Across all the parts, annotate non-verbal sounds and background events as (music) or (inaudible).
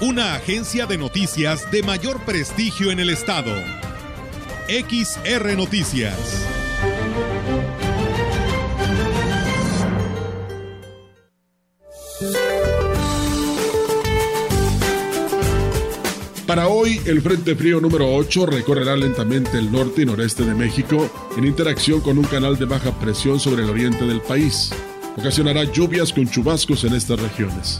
Una agencia de noticias de mayor prestigio en el estado. XR Noticias. Para hoy, el Frente Frío número 8 recorrerá lentamente el norte y noreste de México en interacción con un canal de baja presión sobre el oriente del país. Ocasionará lluvias con chubascos en estas regiones.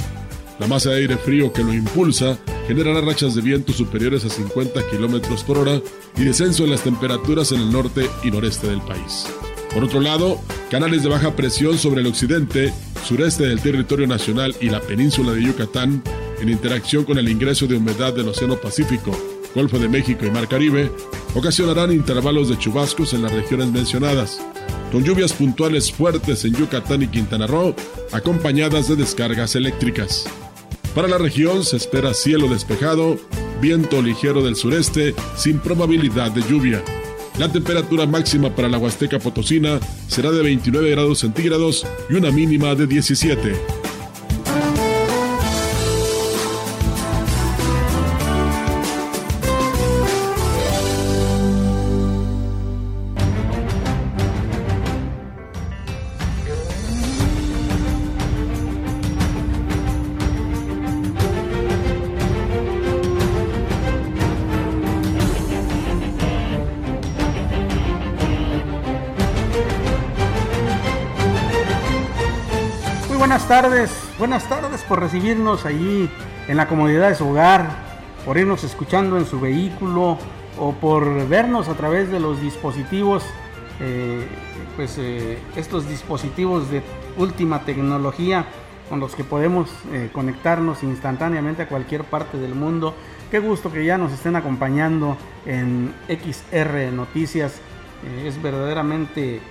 La masa de aire frío que lo impulsa generará rachas de viento superiores a 50 km por hora y descenso en las temperaturas en el norte y noreste del país. Por otro lado, canales de baja presión sobre el occidente, sureste del territorio nacional y la península de Yucatán en interacción con el ingreso de humedad del Océano Pacífico, Golfo de México y Mar Caribe, ocasionarán intervalos de chubascos en las regiones mencionadas, con lluvias puntuales fuertes en Yucatán y Quintana Roo, acompañadas de descargas eléctricas. Para la región se espera cielo despejado, viento ligero del sureste, sin probabilidad de lluvia. La temperatura máxima para la Huasteca Potosina será de 29 grados centígrados y una mínima de 17. Tardes, buenas tardes por recibirnos allí en la comodidad de su hogar, por irnos escuchando en su vehículo o por vernos a través de los dispositivos, eh, pues eh, estos dispositivos de última tecnología con los que podemos eh, conectarnos instantáneamente a cualquier parte del mundo. Qué gusto que ya nos estén acompañando en XR Noticias. es verdaderamente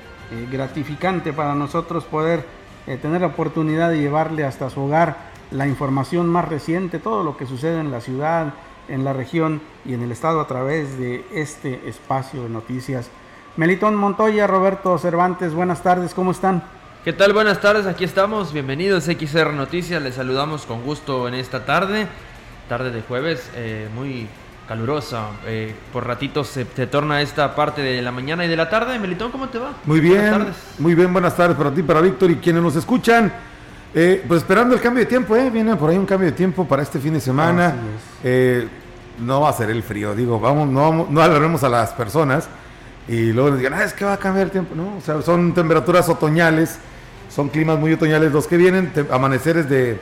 gratificante para nosotros poder eh, tener la oportunidad de llevarle hasta su hogar la información más reciente, todo lo que sucede en la ciudad, en la región y en el estado a través de este espacio de noticias. Melitón Montoya, Roberto Cervantes, buenas tardes, ¿cómo están? ¿Qué tal? Buenas tardes, aquí estamos, bienvenidos a XR Noticias, les saludamos con gusto en esta tarde, tarde de jueves, eh, muy calurosa. Eh, por ratitos se, torna esta parte de la mañana y de la tarde. Melitón, ¿cómo te va? Muy bien. Muy bien, buenas tardes para ti, para Víctor y quienes nos escuchan. Eh, pues esperando el cambio de tiempo, ¿eh? Viene por ahí un cambio de tiempo para este fin de semana. Eh, no va a ser el frío, digo, vamos, no, no alarmemos a las personas y luego nos digan, ah, es que va a cambiar el tiempo. No, o sea, son temperaturas otoñales, son climas muy otoñales los que vienen, amaneceres de,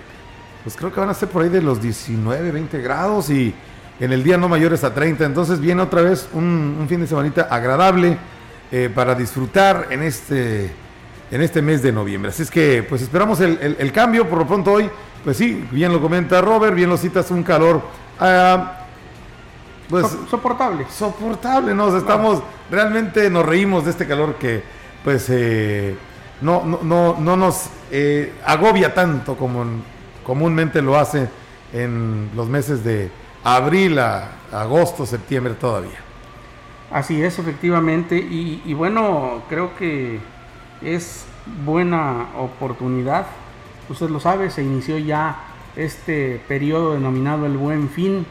pues creo que van a ser por ahí de los 19, 20 grados y en el día no mayores a 30. Entonces viene otra vez un, fin de semana agradable eh, para disfrutar en este, en este mes de noviembre. Así es que pues esperamos el, cambio por lo pronto hoy. Pues sí, bien lo comenta Robert, bien lo citas, un calor... Ah, pues, soportable. Soportable, nos estamos, realmente nos reímos de este calor que pues eh, no, no, no, no, nos eh, agobia tanto como comúnmente lo hace en los meses de, abril a agosto, septiembre todavía. Así es, efectivamente. Y, bueno, creo que es buena oportunidad. Usted lo sabe, se inició ya este periodo denominado el buen fin.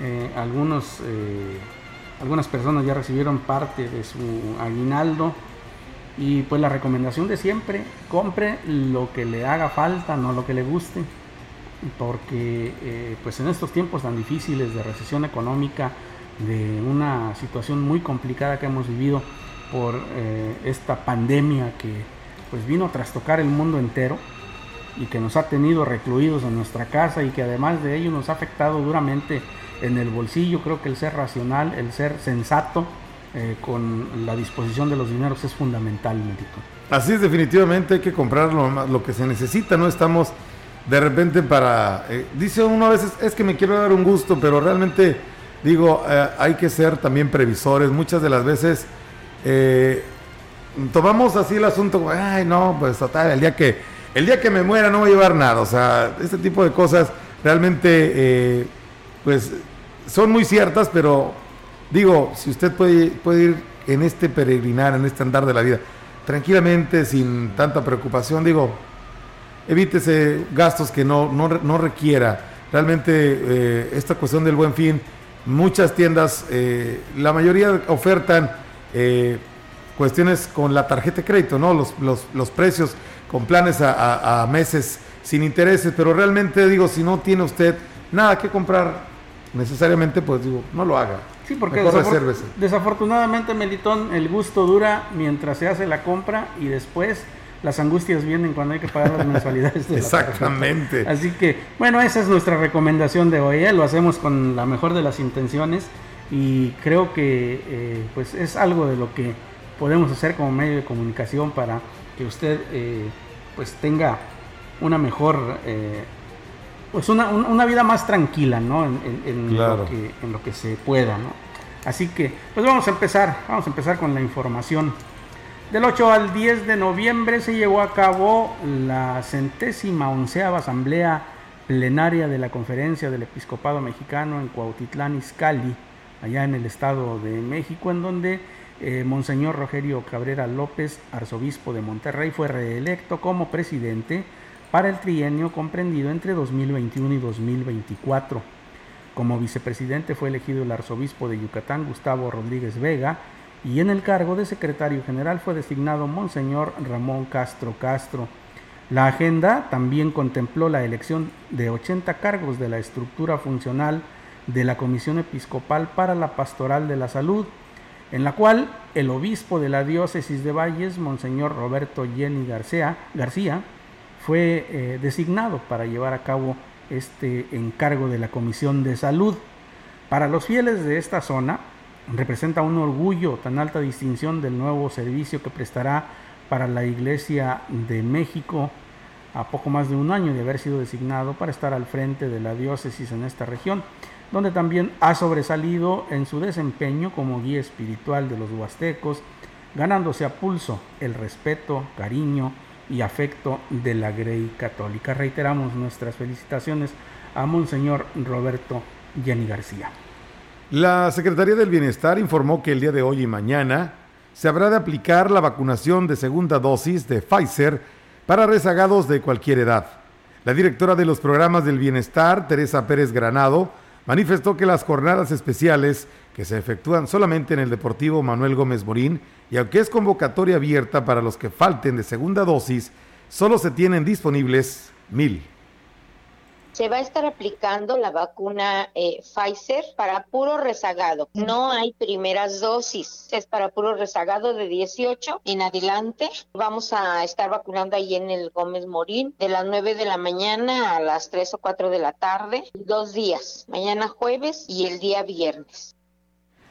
Eh, algunos, eh, algunas personas ya recibieron parte de su aguinaldo. Y pues la recomendación de siempre, compre lo que le haga falta, no lo que le guste porque eh, pues en estos tiempos tan difíciles de recesión económica, de una situación muy complicada que hemos vivido por eh, esta pandemia que pues vino a trastocar el mundo entero y que nos ha tenido recluidos en nuestra casa y que además de ello nos ha afectado duramente en el bolsillo, creo que el ser racional, el ser sensato eh, con la disposición de los dineros es fundamental, médico. Así es, definitivamente hay que comprar lo, lo que se necesita, no estamos de repente para... Eh, dice uno a veces, es que me quiero dar un gusto, pero realmente digo, eh, hay que ser también previsores. Muchas de las veces eh, tomamos así el asunto, ay, no, pues total, el día que, el día que me muera no voy a llevar nada. O sea, este tipo de cosas realmente, pues, son muy ciertas, pero digo, si usted puede, puede ir en este peregrinar, en este andar de la vida, tranquilamente, sin tanta preocupación, digo, evítese gastos que no, no, requiera. Realmente eh, esta cuestión del buen fin, muchas tiendas, eh, la mayoría ofertan eh, cuestiones con la tarjeta de crédito, ¿no? Los, los, los precios con planes a, a, meses sin intereses, pero realmente digo, si no tiene usted nada que comprar necesariamente, pues digo, no lo haga. Sí, porque desafortunadamente, Melitón, el gusto dura mientras se hace la compra y después las angustias vienen cuando hay que pagar las mensualidades. De Exactamente. Así que, bueno, esa es nuestra recomendación de hoy. ¿eh? Lo hacemos con la mejor de las intenciones y creo que eh, pues es algo de lo que podemos hacer como medio de comunicación para que usted eh, pues tenga una mejor pues una, una, vida más tranquila ¿no? en, lo que, en lo que se pueda ¿no? así que pues vamos a empezar vamos a empezar con la información del 8 al 10 de noviembre se llevó a cabo la centésima onceava asamblea plenaria de la Conferencia del Episcopado Mexicano en Cuautitlán Izcalli, allá en el Estado de México, en donde eh, Monseñor Rogerio Cabrera López, arzobispo de Monterrey, fue reelecto como presidente para el trienio comprendido entre 2021 y 2024. Como vicepresidente fue elegido el arzobispo de Yucatán, Gustavo Rodríguez Vega, y en el cargo de secretario general fue designado Monseñor Ramón Castro Castro. La agenda también contempló la elección de 80 cargos de la estructura funcional de la Comisión Episcopal para la Pastoral de la Salud, en la cual el obispo de la diócesis de Valles, Monseñor Roberto Jenny García, García fue eh, designado para llevar a cabo este encargo de la Comisión de Salud. Para los fieles de esta zona, representa un orgullo tan alta distinción del nuevo servicio que prestará para la Iglesia de México a poco más de un año de haber sido designado para estar al frente de la diócesis en esta región, donde también ha sobresalido en su desempeño como guía espiritual de los huastecos, ganándose a pulso el respeto, cariño y afecto de la Grey Católica. Reiteramos nuestras felicitaciones a Monseñor Roberto Jenny García. La Secretaría del Bienestar informó que el día de hoy y mañana se habrá de aplicar la vacunación de segunda dosis de Pfizer para rezagados de cualquier edad. La directora de los programas del bienestar, Teresa Pérez Granado, manifestó que las jornadas especiales que se efectúan solamente en el Deportivo Manuel Gómez Morín y aunque es convocatoria abierta para los que falten de segunda dosis, solo se tienen disponibles mil se va a estar aplicando la vacuna eh, Pfizer para puro rezagado. No hay primeras dosis, es para puro rezagado de 18 en adelante. Vamos a estar vacunando ahí en el Gómez Morín de las 9 de la mañana a las 3 o 4 de la tarde, dos días, mañana jueves y el día viernes.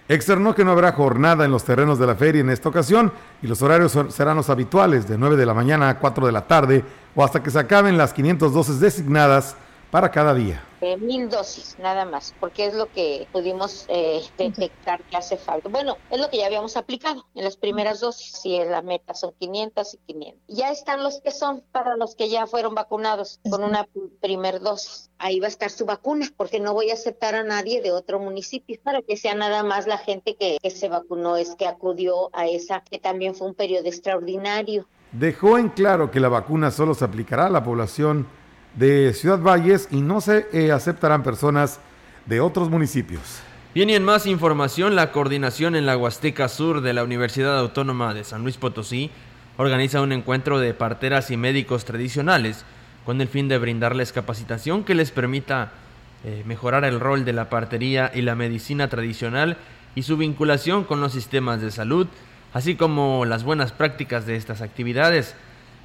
Externó que no habrá jornada en los terrenos de la feria en esta ocasión y los horarios serán los habituales de 9 de la mañana a 4 de la tarde o hasta que se acaben las 500 dosis designadas para cada día. Eh, mil dosis, nada más, porque es lo que pudimos eh, detectar que hace falta. Bueno, es lo que ya habíamos aplicado en las primeras dosis. Si la meta son 500 y 500. Ya están los que son para los que ya fueron vacunados con una primer dosis. Ahí va a estar su vacuna, porque no voy a aceptar a nadie de otro municipio para que sea nada más la gente que, que se vacunó, es que acudió a esa, que también fue un periodo extraordinario. Dejó en claro que la vacuna solo se aplicará a la población de Ciudad Valles y no se eh, aceptarán personas de otros municipios. Bien, y en más información, la coordinación en la Huasteca Sur de la Universidad Autónoma de San Luis Potosí organiza un encuentro de parteras y médicos tradicionales con el fin de brindarles capacitación que les permita eh, mejorar el rol de la partería y la medicina tradicional y su vinculación con los sistemas de salud, así como las buenas prácticas de estas actividades.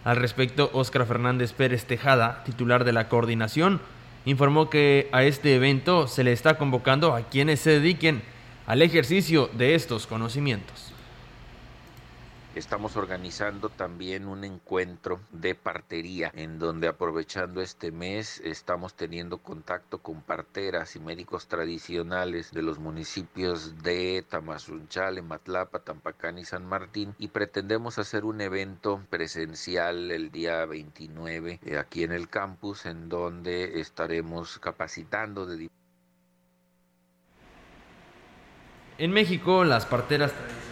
Al respecto, Óscar Fernández Pérez Tejada, titular de la coordinación, informó que a este evento se le está convocando a quienes se dediquen al ejercicio de estos conocimientos. Estamos organizando también un encuentro de partería en donde aprovechando este mes estamos teniendo contacto con parteras y médicos tradicionales de los municipios de Tamazunchale, Matlapa, Tampacán y San Martín y pretendemos hacer un evento presencial el día 29 eh, aquí en el campus en donde estaremos capacitando de En México, las parteras tradicionales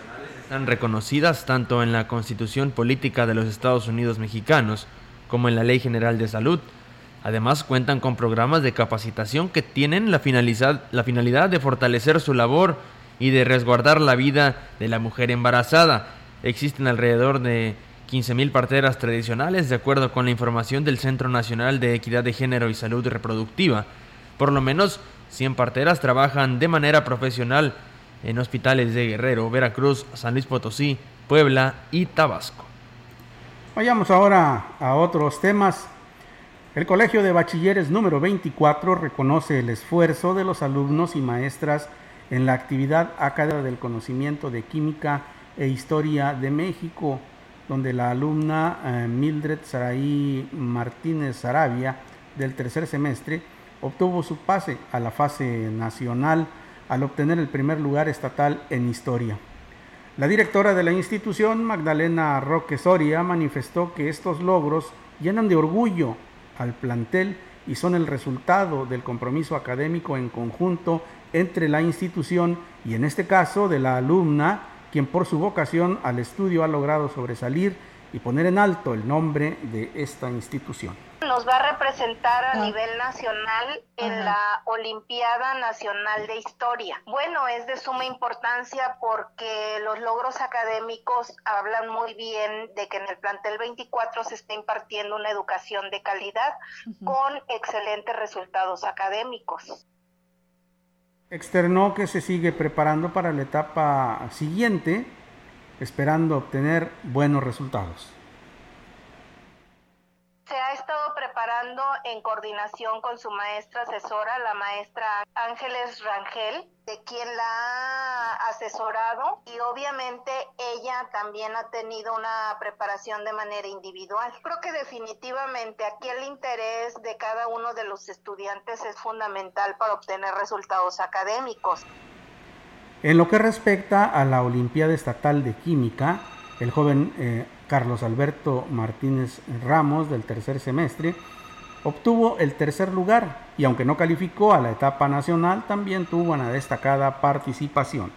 están reconocidas tanto en la Constitución Política de los Estados Unidos Mexicanos como en la Ley General de Salud. Además, cuentan con programas de capacitación que tienen la finalidad, de fortalecer su labor y de resguardar la vida de la mujer embarazada. Existen alrededor de 15.000 parteras tradicionales, de acuerdo con la información del Centro Nacional de Equidad de Género y Salud Reproductiva. Por lo menos 100 parteras trabajan de manera profesional en hospitales de Guerrero, Veracruz, San Luis Potosí, Puebla y Tabasco. Vayamos ahora a otros temas. El Colegio de Bachilleres número 24 reconoce el esfuerzo de los alumnos y maestras en la actividad académica del conocimiento de química e historia de México, donde la alumna eh, Mildred Saraí Martínez Sarabia del tercer semestre obtuvo su pase a la fase nacional al obtener el primer lugar estatal en historia. La directora de la institución, Magdalena Roque Soria, manifestó que estos logros llenan de orgullo al plantel y son el resultado del compromiso académico en conjunto entre la institución y en este caso de la alumna, quien por su vocación al estudio ha logrado sobresalir y poner en alto el nombre de esta institución nos va a representar a ah. nivel nacional en la Olimpiada Nacional de Historia. Bueno, es de suma importancia porque los logros académicos hablan muy bien de que en el plantel 24 se está impartiendo una educación de calidad con excelentes resultados académicos. Externó que se sigue preparando para la etapa siguiente, esperando obtener buenos resultados se ha estado preparando en coordinación con su maestra asesora, la maestra Ángeles Rangel, de quien la ha asesorado y obviamente ella también ha tenido una preparación de manera individual. Creo que definitivamente aquí el interés de cada uno de los estudiantes es fundamental para obtener resultados académicos. En lo que respecta a la Olimpiada Estatal de Química, el joven eh, Carlos Alberto Martínez Ramos del tercer semestre, obtuvo el tercer lugar y aunque no calificó a la etapa nacional, también tuvo una destacada participación.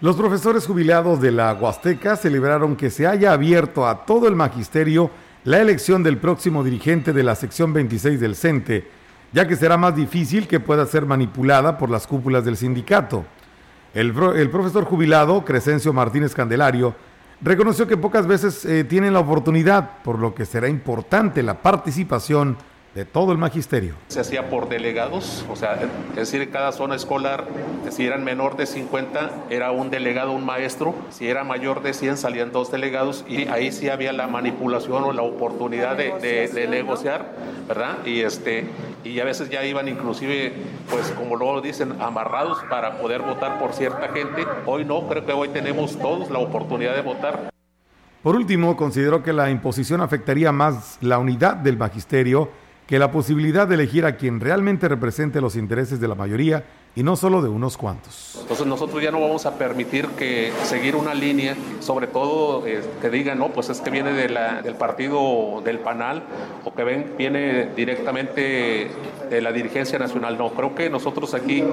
Los profesores jubilados de la Huasteca celebraron que se haya abierto a todo el magisterio la elección del próximo dirigente de la sección 26 del CENTE, ya que será más difícil que pueda ser manipulada por las cúpulas del sindicato. El, el profesor jubilado, Crescencio Martínez Candelario, reconoció que pocas veces eh, tienen la oportunidad, por lo que será importante la participación de todo el magisterio. Se hacía por delegados, o sea, es decir, cada zona escolar, si eran menor de 50, era un delegado, un maestro, si era mayor de 100, salían dos delegados y ahí sí había la manipulación o la oportunidad de, de, negociar, ¿verdad? Y, este, y a veces ya iban inclusive, pues como luego dicen, amarrados para poder votar por cierta gente. Hoy no, creo que hoy tenemos todos la oportunidad de votar. Por último, consideró que la imposición afectaría más la unidad del magisterio que la posibilidad de elegir a quien realmente represente los intereses de la mayoría y no solo de unos cuantos. Entonces nosotros ya no vamos a permitir que seguir una línea, sobre todo eh, que digan, no, pues es que viene del partido del PANAL o que ven, viene directamente de la dirigencia nacional. No, creo que nosotros aquí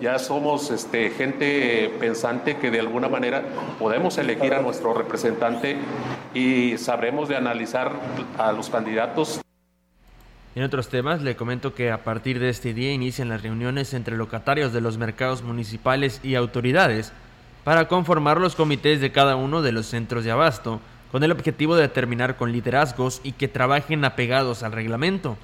ya somos este, gente pensante que de alguna manera podemos elegir a nuestro representante y sabremos de analizar a los candidatos en otros temas, le comento que a partir de este día inician las reuniones entre locatarios de los mercados municipales y autoridades para conformar los comités de cada uno de los centros de abasto, con el objetivo de determinar con liderazgos y que trabajen apegados al reglamento.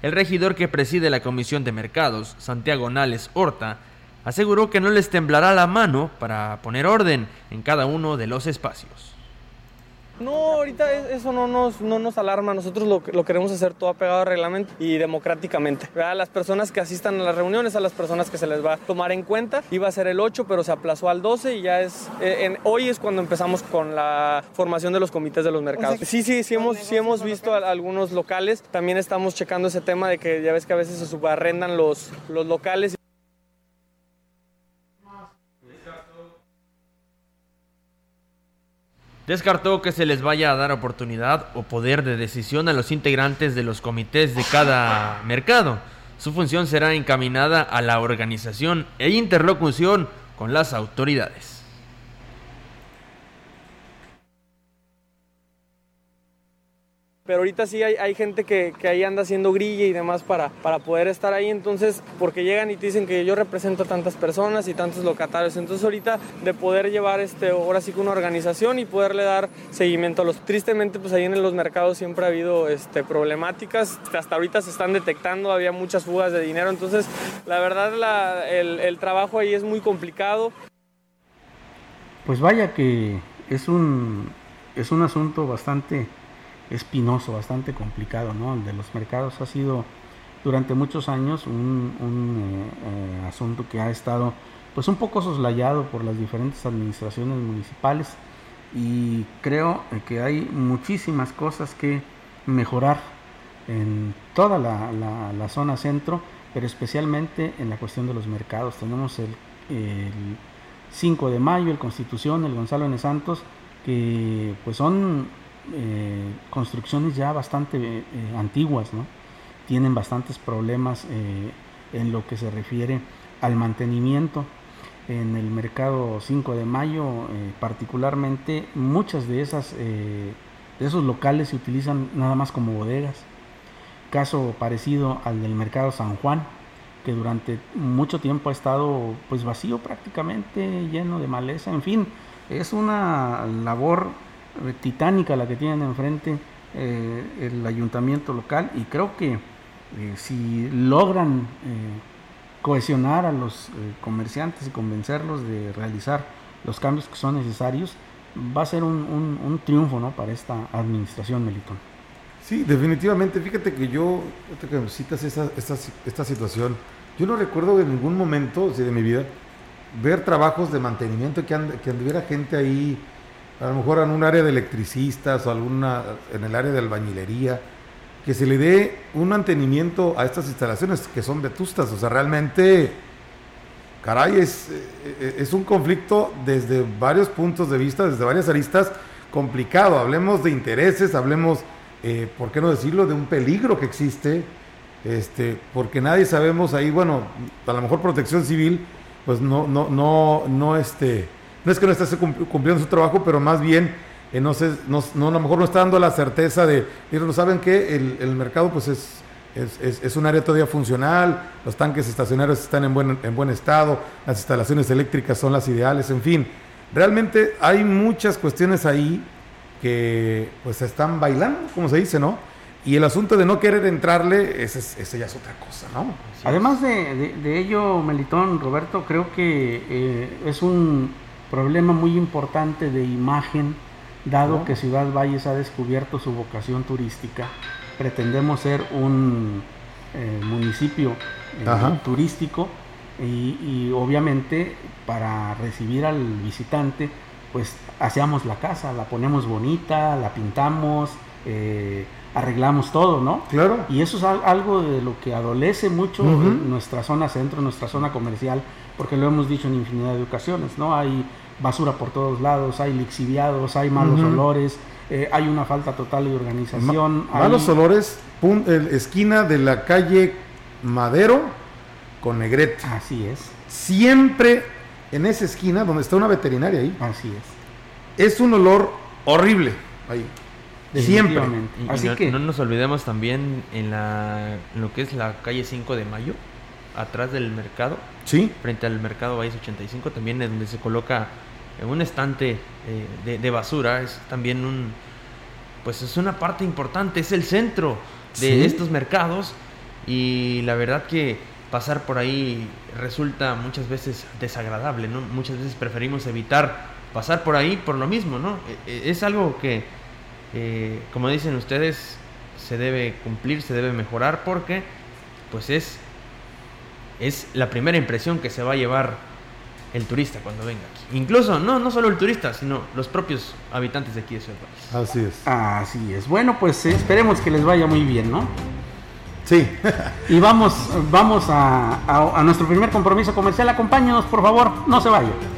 El regidor que preside la Comisión de Mercados, Santiago Nales Horta, aseguró que no les temblará la mano para poner orden en cada uno de los espacios No, ahorita eso no nos, no nos alarma. Nosotros lo, lo queremos hacer todo apegado al reglamento y democráticamente. A las personas que asistan a las reuniones, a las personas que se les va a tomar en cuenta. Iba a ser el 8, pero se aplazó al 12 y ya es... Eh, en, hoy es cuando empezamos con la formación de los comités de los mercados. Sí, sí, sí hemos, sí hemos visto algunos locales. También estamos checando ese tema de que ya ves que a veces se subarrendan los, los locales. Descartó que se les vaya a dar oportunidad o poder de decisión a los integrantes de los comités de cada mercado. Su función será encaminada a la organización e interlocución con las autoridades. Pero ahorita sí hay, gente que, ahí anda haciendo grilla y demás para, para poder estar ahí, entonces, porque llegan y te dicen que yo represento a tantas personas y tantos locatarios, entonces ahorita de poder llevar este, ahora sí que una organización y poderle dar seguimiento a los, tristemente pues ahí en los mercados siempre ha habido este, problemáticas, hasta ahorita se están detectando, había muchas fugas de dinero, entonces la verdad el, el trabajo ahí es muy complicado. Pues vaya que es un, es un asunto bastante espinoso, bastante complicado, ¿no? El de los mercados ha sido durante muchos años un, eh, eh, asunto que ha estado pues un poco soslayado por las diferentes administraciones municipales y creo que hay muchísimas cosas que mejorar en toda la, zona centro, pero especialmente en la cuestión de los mercados. Tenemos el, el 5 de mayo, el Constitución, el Gonzalo N. Santos, que pues son eh, construcciones ya bastante eh, antiguas, ¿no? tienen bastantes problemas eh, en lo que se refiere al mantenimiento. En el mercado 5 de mayo, particularmente, muchas de esas de esos locales se utilizan nada más como bodegas. Caso parecido al del mercado San Juan, que durante mucho tiempo ha estado pues vacío prácticamente, lleno de maleza, en fin, es una labor eh, titánica la que tienen enfrente eh, el ayuntamiento local y creo que eh, si logran cohesionar a los comerciantes y convencerlos de realizar los cambios que son necesarios, va a ser un, triunfo ¿no? para esta administración, Melitón. Sí, definitivamente. Fíjate que yo, que citas esta, esta, situación, yo no recuerdo en ningún momento de mi vida ver trabajos de mantenimiento que, que anduviera gente ahí a lo mejor en un área de electricistas o alguna en el área de albañilería, que se le dé un mantenimiento a estas instalaciones que son vetustas. O sea, realmente, caray, es, eh, es un conflicto desde varios puntos de vista, desde varias aristas, complicado. Hablemos de intereses, hablemos, eh, ¿por qué no decirlo?, de un peligro que existe, este, porque nadie sabemos ahí, bueno, a lo mejor protección civil, pues no, no, no, no, este no es que no esté cumpliendo su trabajo, pero más bien eh, no, sé, no, a lo mejor no está dando la certeza de, no saben que el, mercado pues es, es, un área todavía funcional, los tanques estacionarios están en buen, en buen estado, las instalaciones eléctricas son las ideales, en fin, realmente hay muchas cuestiones ahí que pues están bailando, como se dice, ¿no? Y el asunto de no querer entrarle, ese, ya es otra cosa, ¿no? Además de, ello, Melitón, Roberto, creo que eh, es un problema muy importante de imagen, dado que Ciudad Valles ha descubierto su vocación turística. Pretendemos ser un eh, municipio eh, turístico y, obviamente para recibir al visitante, pues hacemos la casa, la ponemos bonita, la pintamos, eh, arreglamos todo, ¿no? Claro. Y eso es algo de lo que adolece mucho en nuestra zona centro, nuestra zona comercial, porque lo hemos dicho en infinidad de ocasiones, ¿no? Hay basura por todos lados, hay lixiviados, hay malos olores, eh, hay una falta total de organización. malos olores, esquina de la calle Madero con Negrete. Así es. Siempre en esa esquina donde está una veterinaria ahí. Así es. Es un olor horrible ahí. Siempre. Así que no nos olvidemos también en, la, en lo que es la calle 5 de Mayo atrás del mercado. Sí. Frente al mercado Valles 85, también es donde se coloca un estante eh, de, basura. Es también un. Pues es una parte importante, es el centro de estos mercados. Y la verdad que pasar por ahí resulta muchas veces desagradable, ¿no? Muchas veces preferimos evitar pasar por ahí por lo mismo, ¿no? E, e, es algo que eh, como dicen ustedes, se debe cumplir, se debe mejorar porque pues es, es la primera impresión que se va a llevar el turista cuando venga aquí. Incluso, no, no solo el turista, sino los propios habitantes de aquí de Ciudad Valles. Así es. Así es. Bueno, pues eh, esperemos que les vaya muy bien, ¿no? Sí. (laughs) y vamos, vamos a, a nuestro primer compromiso comercial. Acompáñenos, por favor, no se vayan.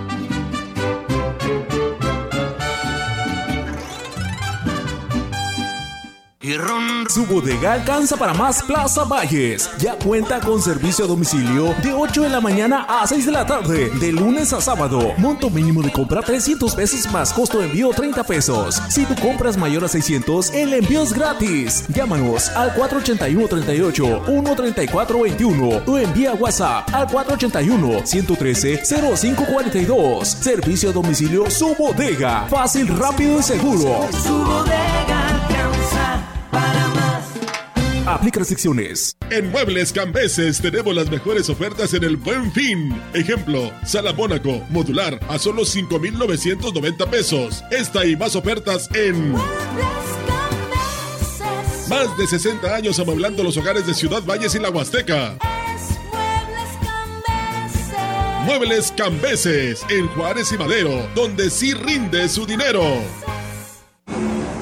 Su bodega alcanza para más Plaza Valles. Ya cuenta con servicio a domicilio de 8 de la mañana a 6 de la tarde, de lunes a sábado. Monto mínimo de compra 300 pesos más costo de envío 30 pesos. Si tu compras mayor a 600, el envío es gratis. Llámanos al 481 38 134 21 o envía WhatsApp al 481 113 0542. Servicio a domicilio Su Bodega. Fácil, rápido y seguro. Su bodega. Aplica restricciones. En Muebles Cambeses tenemos las mejores ofertas en el Buen Fin. Ejemplo, sala Mónaco, modular, a solo 5,990 pesos. Esta y más ofertas en... Más de 60 años amueblando los hogares de Ciudad Valles y la Huasteca. Muebles Cambeses en Juárez y Madero, donde sí rinde su dinero.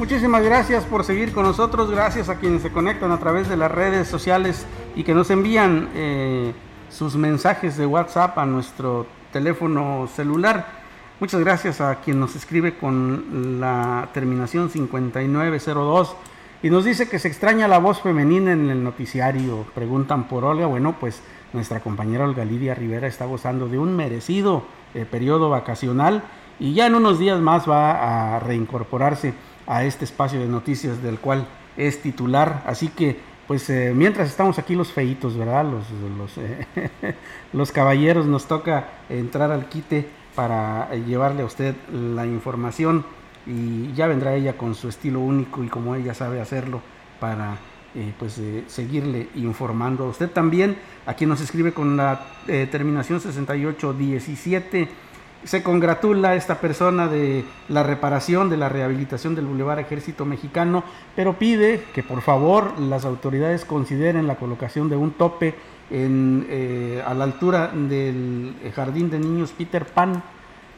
Muchísimas gracias por seguir con nosotros, gracias a quienes se conectan a través de las redes sociales y que nos envían eh, sus mensajes de WhatsApp a nuestro teléfono celular. Muchas gracias a quien nos escribe con la terminación 5902 y nos dice que se extraña la voz femenina en el noticiario. Preguntan por Olga. Bueno, pues nuestra compañera Olga Lidia Rivera está gozando de un merecido eh, periodo vacacional y ya en unos días más va a reincorporarse a este espacio de noticias del cual es titular. Así que, pues eh, mientras estamos aquí los feitos, ¿verdad? Los, eh, (laughs) los, caballeros nos toca entrar al quite para llevarle a usted la información y ya vendrá ella con su estilo único y como ella sabe hacerlo para eh, pues seguirle informando a usted también a quien nos escribe con la terminación 6817 se congratula esta persona de la reparación, de la rehabilitación del Boulevard Ejército Mexicano, pero pide que por favor las autoridades consideren la colocación de un tope en, eh, a la altura del Jardín de Niños Peter Pan,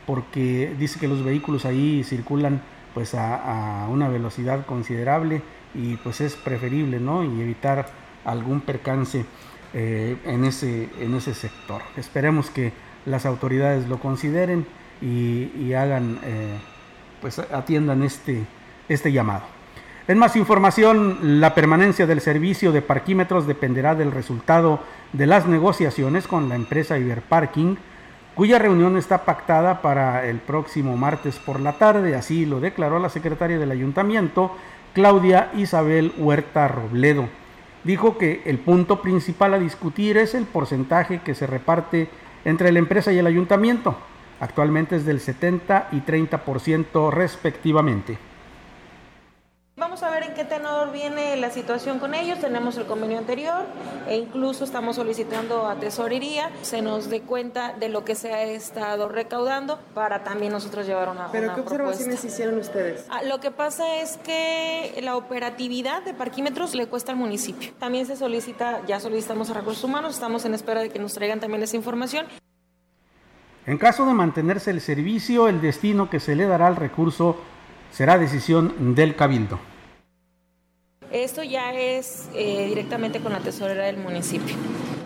porque dice que los vehículos ahí circulan pues a, una velocidad considerable y pues es preferible, ¿no? Y evitar algún percance eh, en, ese, en ese sector. Esperemos que las autoridades lo consideren y, hagan, eh, pues atiendan este, este llamado. En más información, la permanencia del servicio de parquímetros dependerá del resultado de las negociaciones con la empresa Iberparking, cuya reunión está pactada para el próximo martes por la tarde, así lo declaró la secretaria del ayuntamiento, Claudia Isabel Huerta Robledo. Dijo que el punto principal a discutir es el porcentaje que se reparte entre la empresa y el ayuntamiento. Actualmente es del 70 y 30% respectivamente. Vamos a ver en qué tenor viene la situación con ellos. Tenemos el convenio anterior e incluso estamos solicitando a tesorería se nos dé cuenta de lo que se ha estado recaudando para también nosotros llevar una ¿Pero qué observaciones hicieron ustedes? Ah, lo que pasa es que la operatividad de parquímetros le cuesta al municipio. También se solicita, ya solicitamos a recursos humanos, estamos en espera de que nos traigan también esa información. En caso de mantenerse el servicio, el destino que se le dará al recurso será decisión del cabildo. Esto ya es eh, directamente con la tesorera del municipio.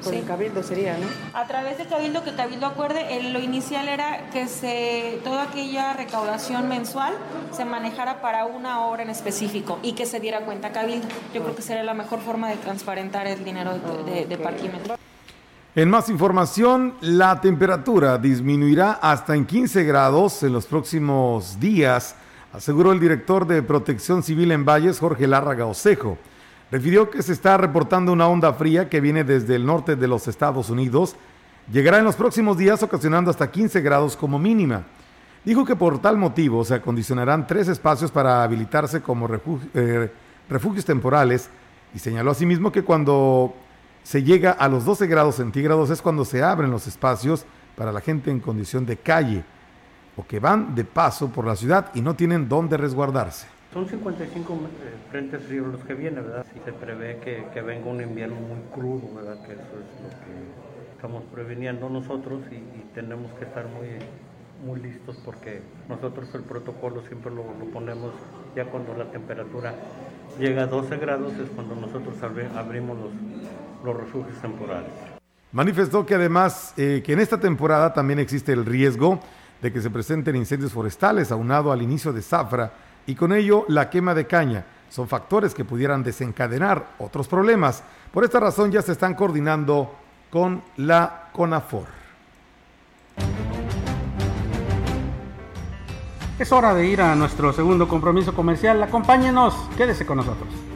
Con el cabildo sería, ¿no? A través del cabildo, que el cabildo acuerde, lo inicial era que se toda aquella recaudación mensual se manejara para una hora en específico y que se diera cuenta cabildo. Yo creo que sería la mejor forma de transparentar el dinero de, de parquímetro. En más información, la temperatura disminuirá hasta en 15 grados en los próximos días aseguró el director de Protección Civil en Valles, Jorge Lárraga Osejo. Refirió que se está reportando una onda fría que viene desde el norte de los Estados Unidos. Llegará en los próximos días ocasionando hasta 15 grados como mínima. Dijo que por tal motivo se acondicionarán tres espacios para habilitarse como eh, refugios temporales y señaló asimismo que cuando se llega a los 12 grados centígrados es cuando se abren los espacios para la gente en condición de calle o que van de paso por la ciudad y no tienen dónde resguardarse. Son 55 eh, frentes fríos los que vienen, ¿verdad? Si se prevé que, que, venga un invierno muy crudo, ¿verdad? Que eso es lo que estamos previniendo nosotros y, y tenemos que estar muy, muy listos porque nosotros el protocolo siempre lo, lo, ponemos ya cuando la temperatura llega a 12 grados es cuando nosotros abrimos los, los refugios temporales. Manifestó que además eh, que en esta temporada también existe el riesgo de que se presenten incendios forestales aunado al inicio de zafra y con ello la quema de caña. Son factores que pudieran desencadenar otros problemas. Por esta razón ya se están coordinando con la CONAFOR. Es hora de ir a nuestro segundo compromiso comercial. Acompáñenos, quédese con nosotros.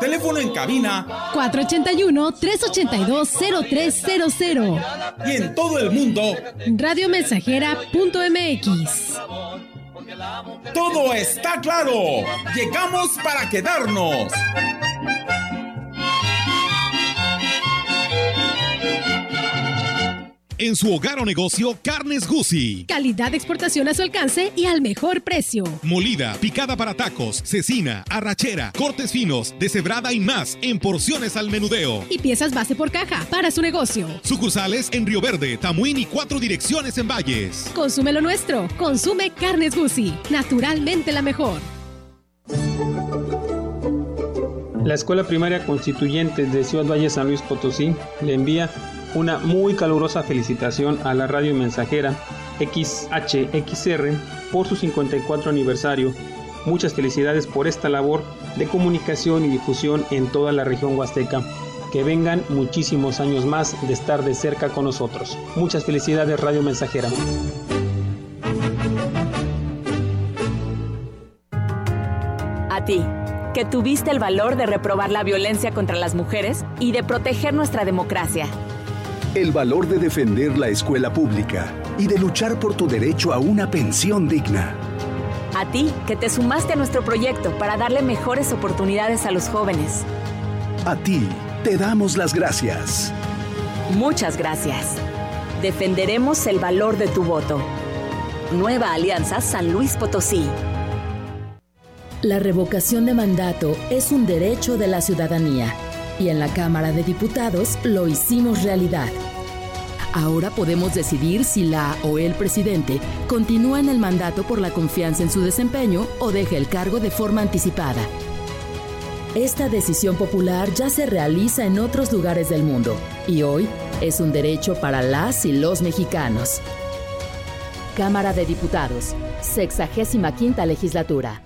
Teléfono en cabina 481-382-0300. Y en todo el mundo, radiomensajera.mx. Todo está claro. Llegamos para quedarnos. En su hogar o negocio, Carnes Gucci. Calidad de exportación a su alcance y al mejor precio. Molida, picada para tacos, cecina, arrachera, cortes finos, deshebrada y más en porciones al menudeo. Y piezas base por caja para su negocio. Sucursales en Río Verde, Tamuín y cuatro direcciones en Valles. Consume lo nuestro. Consume Carnes Gucci. Naturalmente la mejor. La Escuela Primaria Constituyente de Ciudad Valle San Luis Potosí le envía una muy calurosa felicitación a la radio mensajera XHXR por su 54 aniversario. Muchas felicidades por esta labor de comunicación y difusión en toda la región huasteca. Que vengan muchísimos años más de estar de cerca con nosotros. Muchas felicidades Radio Mensajera. A ti que tuviste el valor de reprobar la violencia contra las mujeres y de proteger nuestra democracia. El valor de defender la escuela pública y de luchar por tu derecho a una pensión digna. A ti, que te sumaste a nuestro proyecto para darle mejores oportunidades a los jóvenes. A ti, te damos las gracias. Muchas gracias. Defenderemos el valor de tu voto. Nueva Alianza San Luis Potosí. La revocación de mandato es un derecho de la ciudadanía y en la Cámara de Diputados lo hicimos realidad. Ahora podemos decidir si la o el presidente continúa en el mandato por la confianza en su desempeño o deja el cargo de forma anticipada. Esta decisión popular ya se realiza en otros lugares del mundo y hoy es un derecho para las y los mexicanos. Cámara de Diputados, 65 legislatura.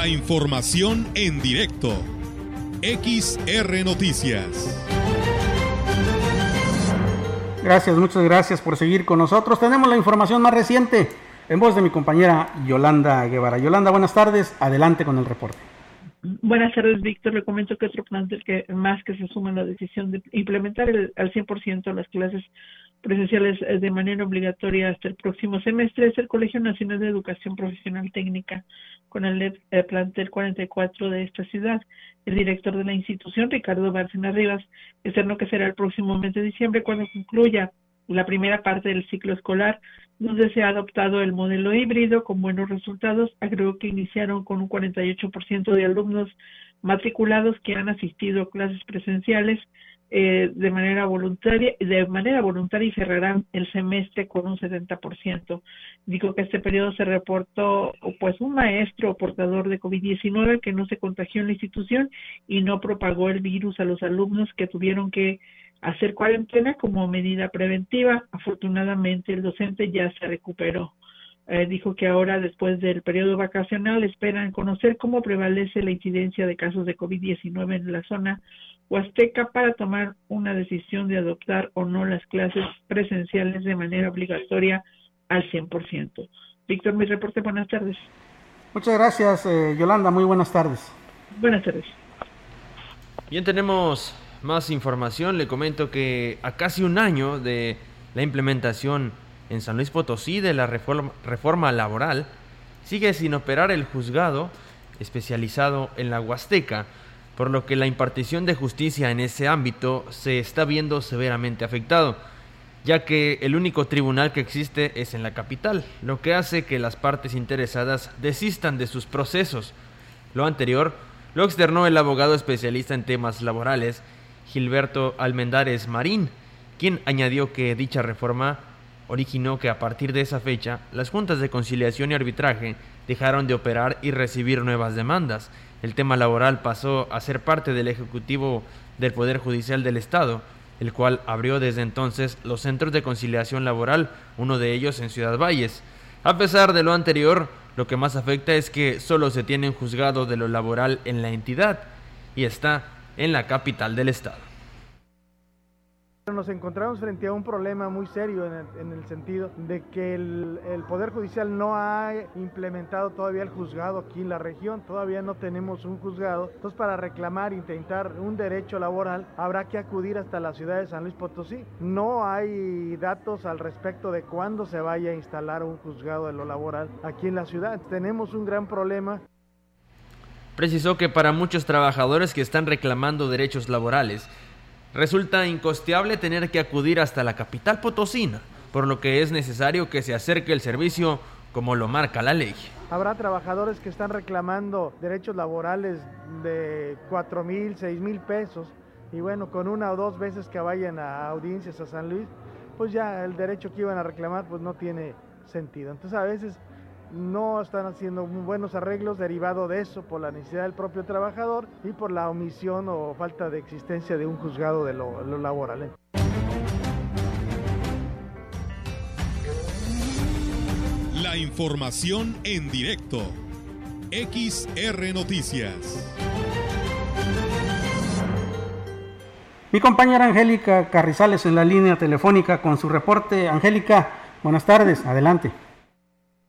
La información en directo. XR Noticias. Gracias, muchas gracias por seguir con nosotros. Tenemos la información más reciente en voz de mi compañera Yolanda Guevara. Yolanda, buenas tardes. Adelante con el reporte. Buenas tardes, Víctor. Le comento que otro plantel que más que se suma a la decisión de implementar el, al 100% las clases presenciales eh, de manera obligatoria hasta el próximo semestre es el Colegio Nacional de Educación Profesional Técnica, con el eh, plantel 44 de esta ciudad. El director de la institución, Ricardo Bárcena Rivas, externó que será el próximo mes de diciembre cuando concluya la primera parte del ciclo escolar, donde se ha adoptado el modelo híbrido con buenos resultados. Agregó que iniciaron con un 48% de alumnos matriculados que han asistido a clases presenciales eh, de manera voluntaria de manera voluntaria y cerrarán el semestre con un 70%. Dijo que este periodo se reportó pues un maestro portador de COVID-19 que no se contagió en la institución y no propagó el virus a los alumnos que tuvieron que hacer cuarentena como medida preventiva. Afortunadamente el docente ya se recuperó. Eh, dijo que ahora, después del periodo vacacional, esperan conocer cómo prevalece la incidencia de casos de COVID-19 en la zona huasteca para tomar una decisión de adoptar o no las clases presenciales de manera obligatoria al 100%. Víctor, mi reporte, buenas tardes. Muchas gracias, eh, Yolanda, muy buenas tardes. Buenas tardes. Bien, tenemos más información. Le comento que a casi un año de la implementación en San Luis Potosí de la reforma, reforma laboral, sigue sin operar el juzgado especializado en la Huasteca por lo que la impartición de justicia en ese ámbito se está viendo severamente afectado, ya que el único tribunal que existe es en la capital, lo que hace que las partes interesadas desistan de sus procesos. Lo anterior lo externó el abogado especialista en temas laborales, Gilberto Almendares Marín, quien añadió que dicha reforma originó que a partir de esa fecha las juntas de conciliación y arbitraje dejaron de operar y recibir nuevas demandas, el tema laboral pasó a ser parte del Ejecutivo del Poder Judicial del Estado, el cual abrió desde entonces los centros de conciliación laboral, uno de ellos en Ciudad Valles. A pesar de lo anterior, lo que más afecta es que solo se tiene un juzgado de lo laboral en la entidad y está en la capital del estado. Nos encontramos frente a un problema muy serio en el, en el sentido de que el, el, Poder Judicial no ha implementado todavía el juzgado aquí en la región, todavía no tenemos un juzgado, entonces para reclamar, intentar un derecho laboral, habrá que acudir hasta la ciudad de San Luis Potosí. No hay datos al respecto de cuándo se vaya a instalar un juzgado de lo laboral aquí en la ciudad. Tenemos un gran problema. Precisó que para muchos trabajadores que están reclamando derechos laborales, Resulta incosteable tener que acudir hasta la capital potosina, por lo que es necesario que se acerque el servicio como lo marca la ley. Habrá trabajadores que están reclamando derechos laborales de 4 mil, 6 mil pesos y bueno, con una o dos veces que vayan a audiencias a San Luis, pues ya el derecho que iban a reclamar pues no tiene sentido. Entonces a veces no están haciendo buenos arreglos derivado de eso por la necesidad del propio trabajador y por la omisión o falta de existencia de un juzgado de lo, lo laboral. ¿eh? La información en directo. XR Noticias. Mi compañera Angélica Carrizales en la línea telefónica con su reporte. Angélica, buenas tardes, adelante.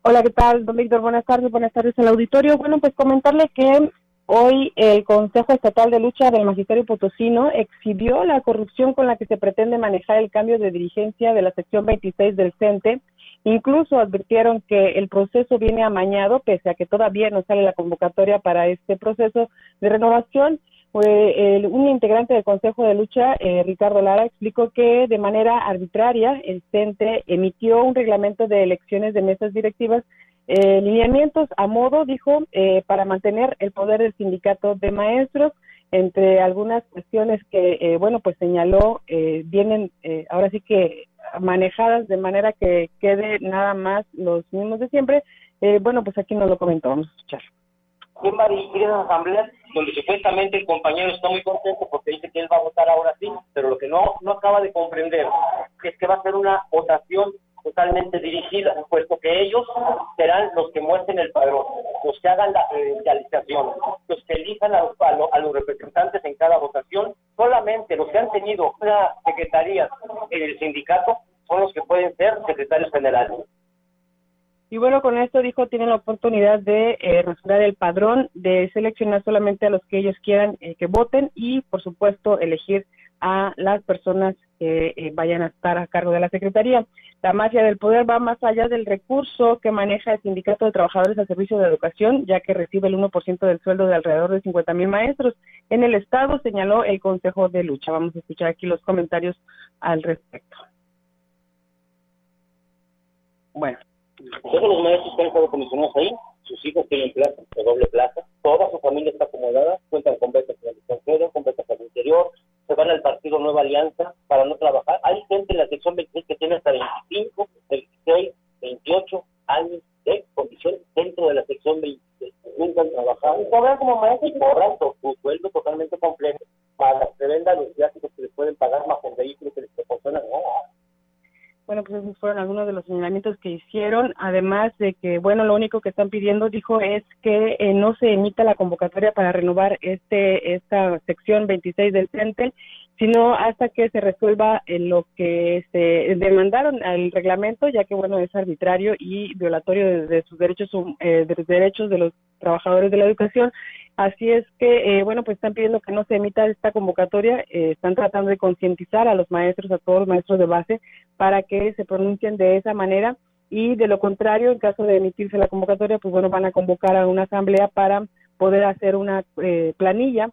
Hola, ¿qué tal, don Víctor? Buenas tardes, buenas tardes al auditorio. Bueno, pues comentarle que hoy el Consejo Estatal de Lucha del Magisterio Potosino exhibió la corrupción con la que se pretende manejar el cambio de dirigencia de la sección 26 del CENTE. Incluso advirtieron que el proceso viene amañado, pese a que todavía no sale la convocatoria para este proceso de renovación fue el, un integrante del Consejo de Lucha, eh, Ricardo Lara, explicó que de manera arbitraria el CENTE emitió un reglamento de elecciones de mesas directivas, eh, lineamientos a modo, dijo, eh, para mantener el poder del sindicato de maestros, entre algunas cuestiones que, bueno, pues señaló, vienen ahora sí que manejadas de manera que quede nada más los mismos de siempre. bueno, pues aquí nos lo comentó, vamos a escuchar. ¿Quién va a dirigir esas asambleas? donde supuestamente el compañero está muy contento porque dice que él va a votar ahora sí, pero lo que no, no acaba de comprender es que va a ser una votación totalmente dirigida, puesto que ellos serán los que muestren el padrón, los que hagan la credencialización, los que elijan a los, a los representantes en cada votación, solamente los que han tenido una secretaría en el sindicato son los que pueden ser secretarios generales. Y bueno, con esto dijo, tienen la oportunidad de eh, el padrón, de seleccionar solamente a los que ellos quieran eh, que voten y, por supuesto, elegir a las personas que eh, vayan a estar a cargo de la Secretaría. La mafia del poder va más allá del recurso que maneja el Sindicato de Trabajadores al Servicio de Educación, ya que recibe el 1% del sueldo de alrededor de 50 mil maestros. En el Estado señaló el Consejo de Lucha. Vamos a escuchar aquí los comentarios al respecto. Bueno, todos los maestros que han estado comisionados ahí, sus hijos tienen plaza, de doble plaza, toda su familia está acomodada, cuentan con becas en el extranjero, con becas al interior, se van al partido Nueva Alianza para no trabajar. Hay gente en la sección 26 que tiene hasta 25, 26, 28 años de condición dentro de la sección 26. Nunca han trabajado. Cobran como maestros y cobran su sueldo totalmente completo para que vendan los viáticos que les pueden pagar más el vehículo que les proporcionan. Bueno, pues esos fueron algunos de los señalamientos que hicieron, además de que, bueno, lo único que están pidiendo, dijo, es que eh, no se emita la convocatoria para renovar este esta sección 26 del CENTEL, sino hasta que se resuelva eh, lo que se demandaron al reglamento, ya que, bueno, es arbitrario y violatorio de, sus derechos, eh, de los derechos de los trabajadores de la educación. Así es que, eh, bueno, pues están pidiendo que no se emita esta convocatoria, eh, están tratando de concientizar a los maestros, a todos los maestros de base, para que se pronuncien de esa manera y de lo contrario, en caso de emitirse la convocatoria, pues bueno, van a convocar a una asamblea para poder hacer una eh, planilla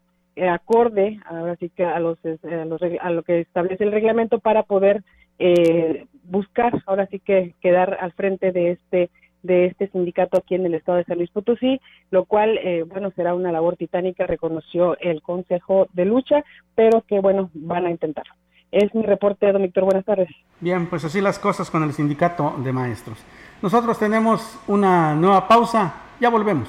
acorde, ahora sí que a, los, a, lo que establece el reglamento para poder buscar, ahora sí que quedar al frente de este de este sindicato aquí en el estado de San Luis Potosí, lo cual, eh, bueno, será una labor titánica, reconoció el Consejo de Lucha, pero que, bueno, van a intentar. Es mi reporte, don Víctor, buenas tardes. Bien, pues así las cosas con el sindicato de maestros. Nosotros tenemos una nueva pausa, ya volvemos.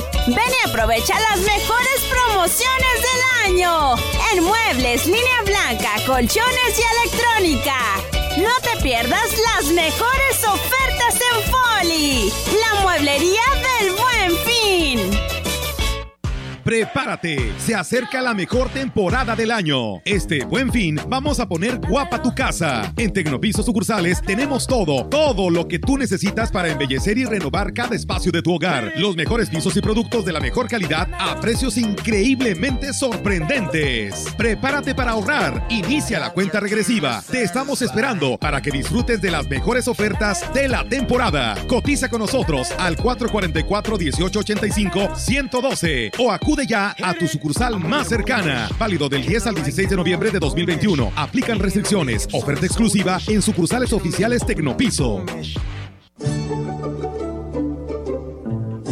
Ven y aprovecha las mejores promociones del año. En muebles, línea blanca, colchones y electrónica. No te pierdas las mejores ofertas en Foli, la mueblería del buen fin. Prepárate, se acerca la mejor temporada del año. Este buen fin vamos a poner guapa tu casa. En Tecnopiso sucursales tenemos todo, todo lo que tú necesitas para embellecer y renovar cada espacio de tu hogar. Los mejores pisos y productos de la mejor calidad a precios increíblemente sorprendentes. Prepárate para ahorrar. Inicia la cuenta regresiva. Te estamos esperando para que disfrutes de las mejores ofertas de la temporada. Cotiza con nosotros al 444-1885-112 o acude ya a tu sucursal más cercana. Válido del 10 al 16 de noviembre de 2021. Aplican restricciones. Oferta exclusiva en sucursales oficiales Tecnopiso.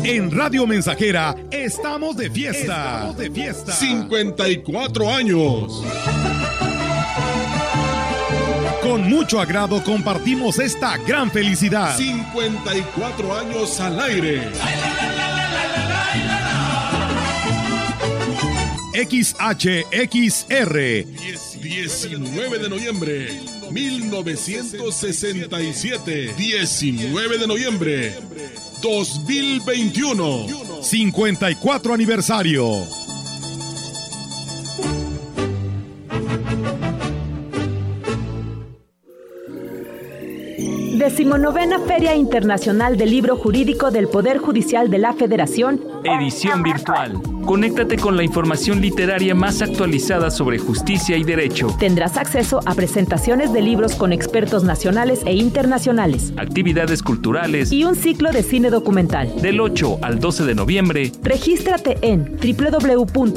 En Radio Mensajera estamos de fiesta. Estamos de fiesta. 54 años. Con mucho agrado compartimos esta gran felicidad. 54 años al aire. XHXR. 19 de noviembre 1967. 19 de noviembre 2021. 54 aniversario. Decimonovena Feria Internacional del Libro Jurídico del Poder Judicial de la Federación. Edición virtual. Conéctate con la información literaria más actualizada sobre justicia y derecho. Tendrás acceso a presentaciones de libros con expertos nacionales e internacionales. Actividades culturales. Y un ciclo de cine documental. Del 8 al 12 de noviembre. Regístrate en www.scjn.gov.mx.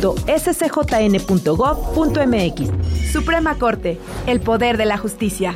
Suprema Corte. El poder de la justicia.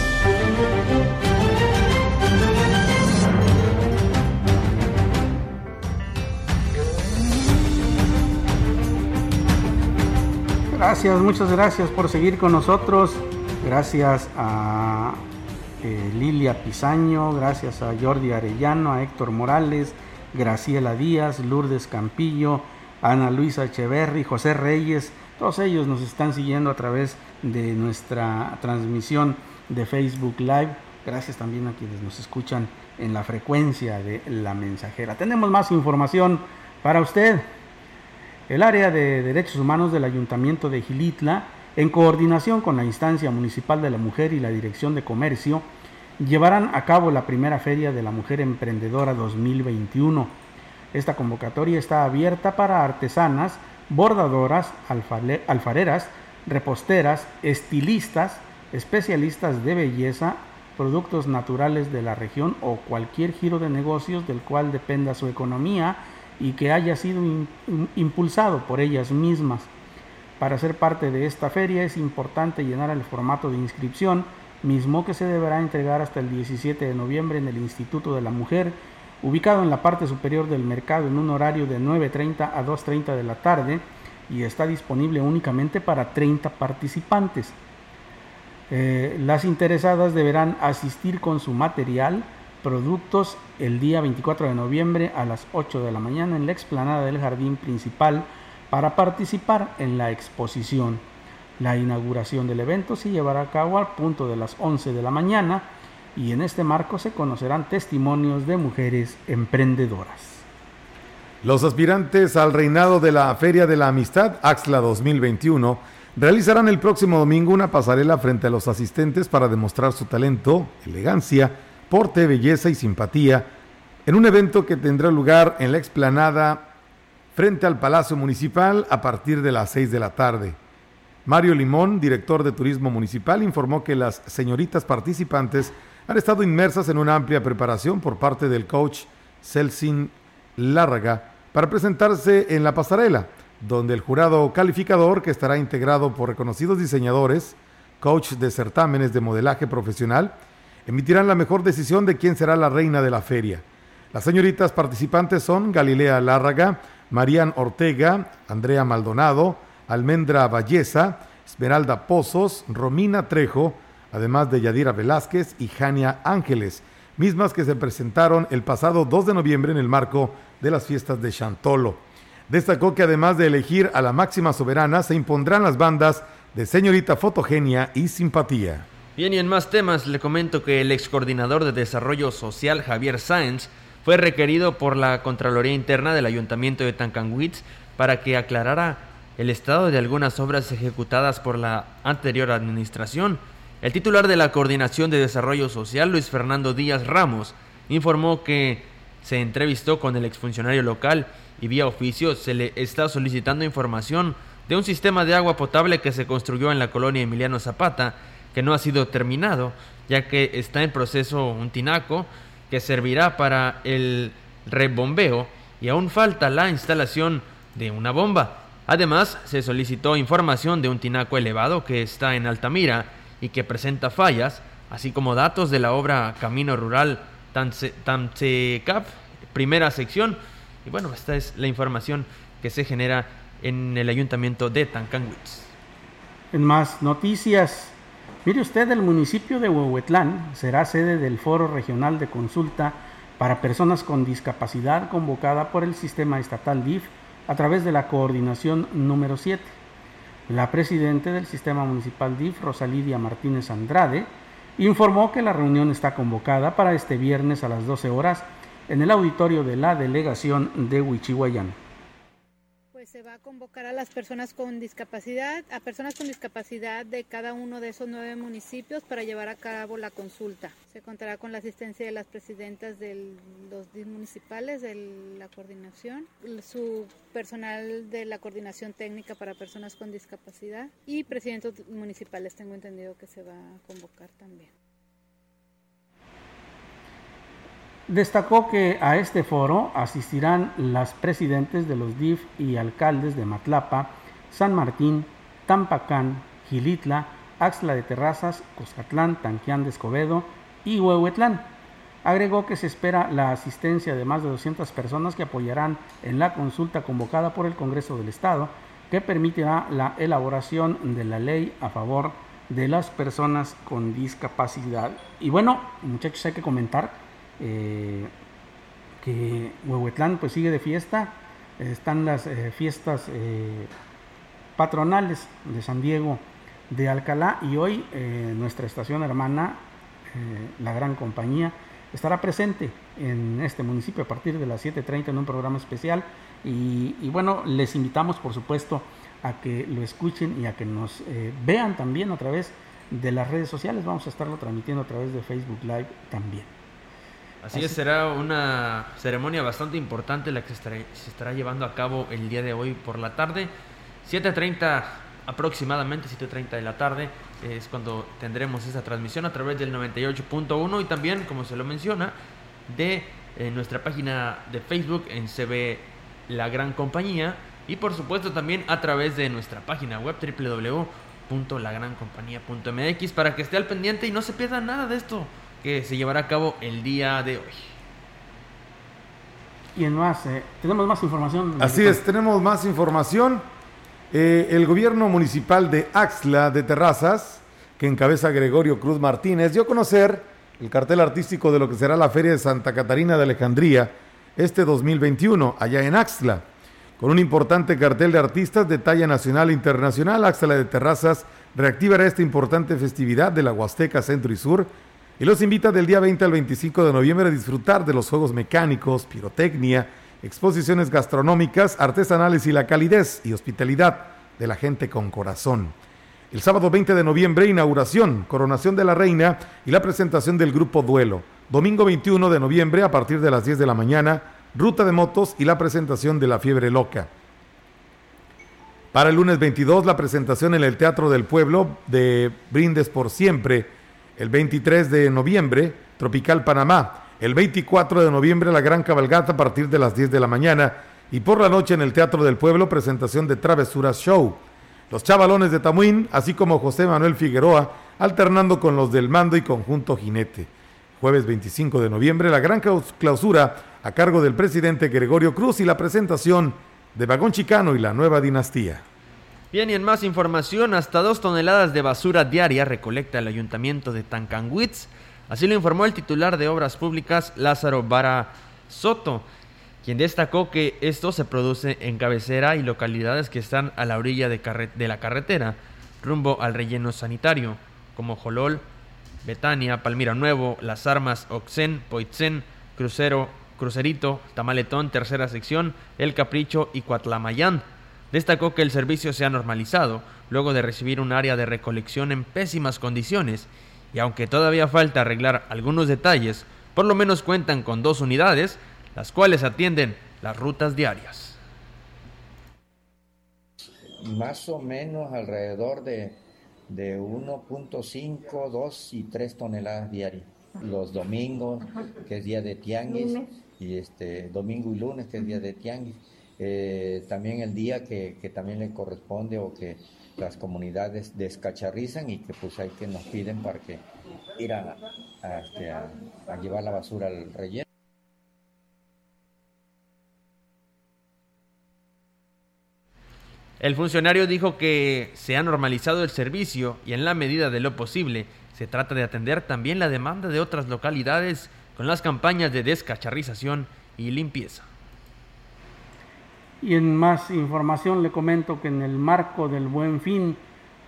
Gracias, muchas gracias por seguir con nosotros. Gracias a eh, Lilia Pisaño, gracias a Jordi Arellano, a Héctor Morales, Graciela Díaz, Lourdes Campillo, Ana Luisa Echeverry, José Reyes. Todos ellos nos están siguiendo a través de nuestra transmisión de Facebook Live. Gracias también a quienes nos escuchan en la frecuencia de la mensajera. Tenemos más información para usted. El área de derechos humanos del Ayuntamiento de Gilitla, en coordinación con la instancia municipal de la mujer y la Dirección de Comercio, llevarán a cabo la primera Feria de la Mujer Emprendedora 2021. Esta convocatoria está abierta para artesanas, bordadoras, alfareras, reposteras, estilistas, especialistas de belleza, productos naturales de la región o cualquier giro de negocios del cual dependa su economía y que haya sido impulsado por ellas mismas. Para ser parte de esta feria es importante llenar el formato de inscripción, mismo que se deberá entregar hasta el 17 de noviembre en el Instituto de la Mujer, ubicado en la parte superior del mercado en un horario de 9.30 a 2.30 de la tarde y está disponible únicamente para 30 participantes. Eh, las interesadas deberán asistir con su material, productos el día 24 de noviembre a las 8 de la mañana en la explanada del jardín principal para participar en la exposición. La inauguración del evento se llevará a cabo al punto de las 11 de la mañana y en este marco se conocerán testimonios de mujeres emprendedoras. Los aspirantes al reinado de la Feria de la Amistad Axla 2021 realizarán el próximo domingo una pasarela frente a los asistentes para demostrar su talento, elegancia, belleza y simpatía en un evento que tendrá lugar en la explanada frente al Palacio Municipal a partir de las 6 de la tarde. Mario Limón, director de Turismo Municipal, informó que las señoritas participantes han estado inmersas en una amplia preparación por parte del coach Celsin Lárraga para presentarse en la pasarela, donde el jurado calificador, que estará integrado por reconocidos diseñadores, coach de certámenes de modelaje profesional, emitirán la mejor decisión de quién será la reina de la feria. Las señoritas participantes son Galilea Lárraga, Marían Ortega, Andrea Maldonado, Almendra Valleza, Esmeralda Pozos, Romina Trejo, además de Yadira Velázquez y Jania Ángeles, mismas que se presentaron el pasado 2 de noviembre en el marco de las fiestas de Chantolo. Destacó que además de elegir a la máxima soberana, se impondrán las bandas de Señorita Fotogenia y Simpatía. Bien, y en más temas le comento que el ex coordinador de Desarrollo Social, Javier Sáenz, fue requerido por la Contraloría Interna del Ayuntamiento de Tancanwitz para que aclarara el estado de algunas obras ejecutadas por la anterior administración. El titular de la Coordinación de Desarrollo Social, Luis Fernando Díaz Ramos, informó que se entrevistó con el exfuncionario local y vía oficio se le está solicitando información de un sistema de agua potable que se construyó en la colonia Emiliano Zapata, que no ha sido terminado, ya que está en proceso un tinaco que servirá para el rebombeo y aún falta la instalación de una bomba. Además, se solicitó información de un tinaco elevado que está en Altamira y que presenta fallas, así como datos de la obra Camino Rural Tamcecap, primera sección. Y bueno, esta es la información que se genera en el ayuntamiento de Tancanwitz. En más noticias, mire usted, el municipio de Huehuetlán será sede del Foro Regional de Consulta para Personas con Discapacidad convocada por el Sistema Estatal DIF a través de la coordinación número 7. La presidenta del Sistema Municipal DIF, Rosalidia Martínez Andrade, informó que la reunión está convocada para este viernes a las 12 horas en el auditorio de la delegación de Huichihuayán se va a convocar a las personas con discapacidad, a personas con discapacidad de cada uno de esos nueve municipios para llevar a cabo la consulta. Se contará con la asistencia de las presidentas de los municipales de la coordinación, su personal de la coordinación técnica para personas con discapacidad y presidentes municipales, tengo entendido que se va a convocar también. Destacó que a este foro asistirán las presidentes de los DIF y alcaldes de Matlapa, San Martín, Tampacán, Gilitla, Axla de Terrazas, Coscatlán, Tanquián de Escobedo y Huehuetlán. Agregó que se espera la asistencia de más de 200 personas que apoyarán en la consulta convocada por el Congreso del Estado, que permitirá la elaboración de la ley a favor de las personas con discapacidad. Y bueno, muchachos, hay que comentar eh, que Huehuetlán pues sigue de fiesta, están las eh, fiestas eh, patronales de San Diego de Alcalá y hoy nuestra estación hermana, la gran compañía, estará presente en este municipio a partir de las 7.30 en un programa especial. Y, y, bueno, les invitamos por supuesto a que lo escuchen y a que nos vean también a través de las redes sociales, vamos a estarlo transmitiendo a través de Facebook Live también. Así, es, será una ceremonia bastante importante la que se estará, llevando a cabo el día de hoy por la tarde. 7.30 aproximadamente, 7.30 de la tarde es cuando tendremos esa transmisión a través del 98.1 y también, como se lo menciona, de eh, nuestra página de Facebook en CB La Gran Compañía y por supuesto también a través de nuestra página web www.lagrancompañía.mx para que esté al pendiente y no se pierda nada de esto que se llevará a cabo el día de hoy. Y en más, eh, tenemos más información. Así es, tenemos más información. Eh, el gobierno municipal de Axla de Terrazas, que encabeza Gregorio Cruz Martínez, dio a conocer el cartel artístico de lo que será la Feria de Santa Catarina de Alejandría este 2021, allá en Axla. Con un importante cartel de artistas de talla nacional e internacional, Axla de Terrazas reactivará esta importante festividad de la Huasteca Centro y Sur y los invita del día 20 al 25 de noviembre a disfrutar de los juegos mecánicos, pirotecnia, exposiciones gastronómicas, artesanales y la calidez y hospitalidad de la gente con corazón. El sábado 20 de noviembre, inauguración, coronación de la reina y la presentación del grupo Duelo. Domingo 21 de noviembre, a partir de las 10 de la mañana, ruta de motos y la presentación de la fiebre loca. Para el lunes 22, la presentación en el Teatro del Pueblo de Brindes por Siempre el 23 de noviembre, Tropical Panamá. El 24 de noviembre, la Gran Cabalgata a partir de las 10 de la mañana. Y por la noche en el Teatro del Pueblo, presentación de Travesuras Show. Los Chavalones de Tamuín, así como José Manuel Figueroa, alternando con los del Mando y Conjunto Jinete. Jueves 25 de noviembre, la gran clausura a cargo del presidente Gregorio Cruz y la presentación de Vagón Chicano y la nueva dinastía. Bien, y en más información, hasta dos toneladas de basura diaria recolecta el ayuntamiento de Tancanwitz. Así lo informó el titular de Obras Públicas, Lázaro Vara Soto, quien destacó que esto se produce en cabecera y localidades que están a la orilla de, la carretera, rumbo al relleno sanitario, como Jolol, Betania, Palmira Nuevo, Las Armas, Oxen, Poitzen, Crucero, Crucerito, Tamaletón, Tercera Sección, El Capricho y Cuatlamayán. Destacó que el servicio se ha normalizado luego de recibir un área de recolección en pésimas condiciones y aunque todavía falta arreglar algunos detalles, por lo menos cuentan con dos unidades, las cuales atienden las rutas diarias. Más o menos alrededor de, de 1.5, 2 y 3 toneladas diarias. Los domingos, que es día de tianguis, y este domingo y lunes, que es día de tianguis eh, también el día que, también le corresponde o que las comunidades descacharrizan y que pues hay que nos piden para que ir este, a, llevar la basura al relleno. El funcionario dijo que se ha normalizado el servicio y en la medida de lo posible se trata de atender también la demanda de otras localidades con las campañas de descacharrización y limpieza. Y en más información le comento que en el marco del Buen Fin,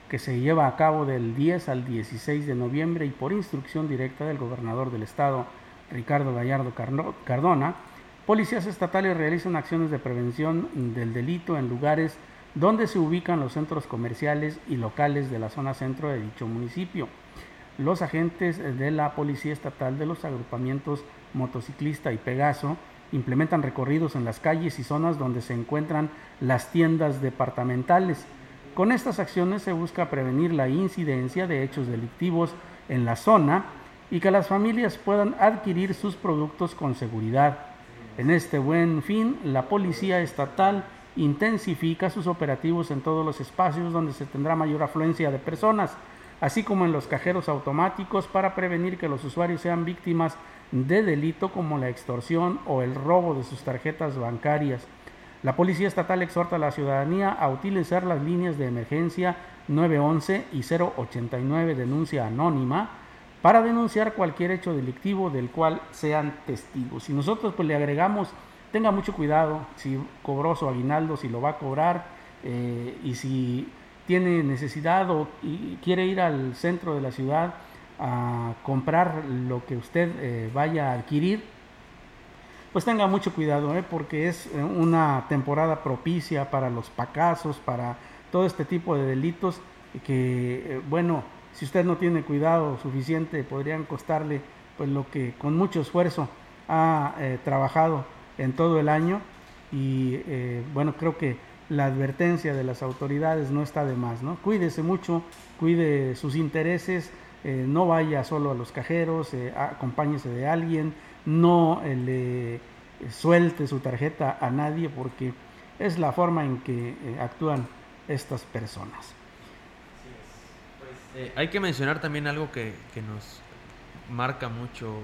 que se lleva a cabo del 10 al 16 de noviembre y por instrucción directa del gobernador del estado, Ricardo Gallardo Cardona, policías estatales realizan acciones de prevención del delito en lugares donde se ubican los centros comerciales y locales de la zona centro de dicho municipio. Los agentes de la Policía Estatal de los agrupamientos motociclista y Pegaso implementan recorridos en las calles y zonas donde se encuentran las tiendas departamentales. Con estas acciones se busca prevenir la incidencia de hechos delictivos en la zona y que las familias puedan adquirir sus productos con seguridad. En este buen fin, la Policía Estatal intensifica sus operativos en todos los espacios donde se tendrá mayor afluencia de personas, así como en los cajeros automáticos para prevenir que los usuarios sean víctimas de delito como la extorsión o el robo de sus tarjetas bancarias. La Policía Estatal exhorta a la ciudadanía a utilizar las líneas de emergencia 911 y 089 denuncia anónima para denunciar cualquier hecho delictivo del cual sean testigos. Y nosotros pues le agregamos, tenga mucho cuidado si cobró su aguinaldo, si lo va a cobrar eh, y si tiene necesidad o quiere ir al centro de la ciudad, a comprar lo que usted eh, vaya a adquirir, pues tenga mucho cuidado, ¿eh? porque es eh, una temporada propicia para los pacazos, para todo este tipo de delitos que, bueno, si usted no tiene cuidado suficiente, podrían costarle pues lo que con mucho esfuerzo ha trabajado en todo el año y bueno, creo que la advertencia de las autoridades no está de más, ¿no? Cuídese mucho, cuide sus intereses, eh, no vaya solo a los cajeros, eh, acompáñese de alguien, no eh, le suelte su tarjeta a nadie porque es la forma en que actúan estas personas. Hay que mencionar también algo que, nos marca mucho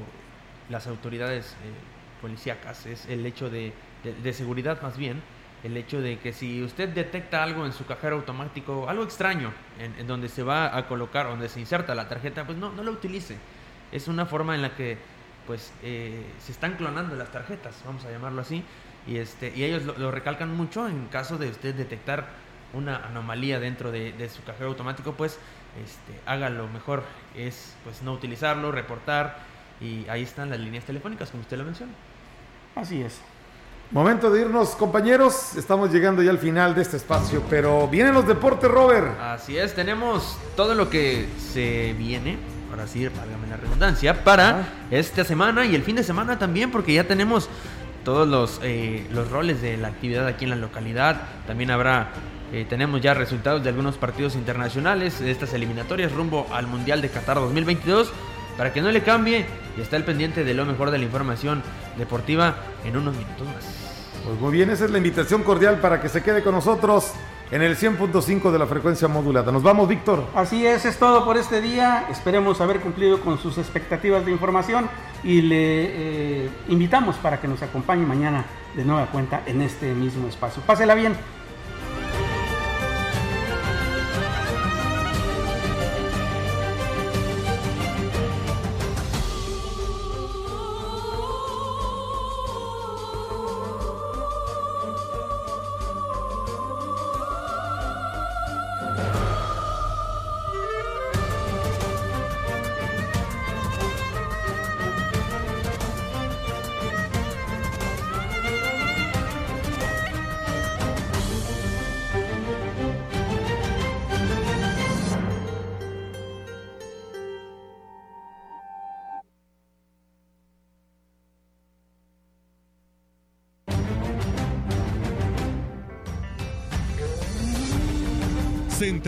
las autoridades policíacas, es el hecho de seguridad más bien, el hecho de que si usted detecta algo en su cajero automático, algo extraño, en, donde se va a colocar, donde se inserta la tarjeta, pues no, no lo utilice. Es una forma en la que pues eh, se están clonando las tarjetas, vamos a llamarlo así, y, este, y ellos lo, recalcan mucho en caso de usted detectar una anomalía dentro de, su cajero automático, pues este, haga lo mejor, es pues no utilizarlo, reportar, y ahí están las líneas telefónicas, como usted lo menciona. Así es. Momento de irnos, compañeros. Estamos llegando ya al final de este espacio, pero vienen los deportes, Robert. Así es, tenemos todo lo que se viene, ahora sí, válgame la redundancia, para esta semana y el fin de semana también, porque ya tenemos todos los, eh, los roles de la actividad aquí en la localidad. También habrá, eh, tenemos ya resultados de algunos partidos internacionales de estas eliminatorias rumbo al Mundial de Qatar 2022. Para que no le cambie y está al pendiente de lo mejor de la información deportiva en unos minutos más. Pues muy bien, esa es la invitación cordial para que se quede con nosotros en el 100.5 de la frecuencia modulada. Nos vamos, Víctor. Así es, es todo por este día. Esperemos haber cumplido con sus expectativas de información y le eh, invitamos para que nos acompañe mañana de nueva cuenta en este mismo espacio. Pásela bien.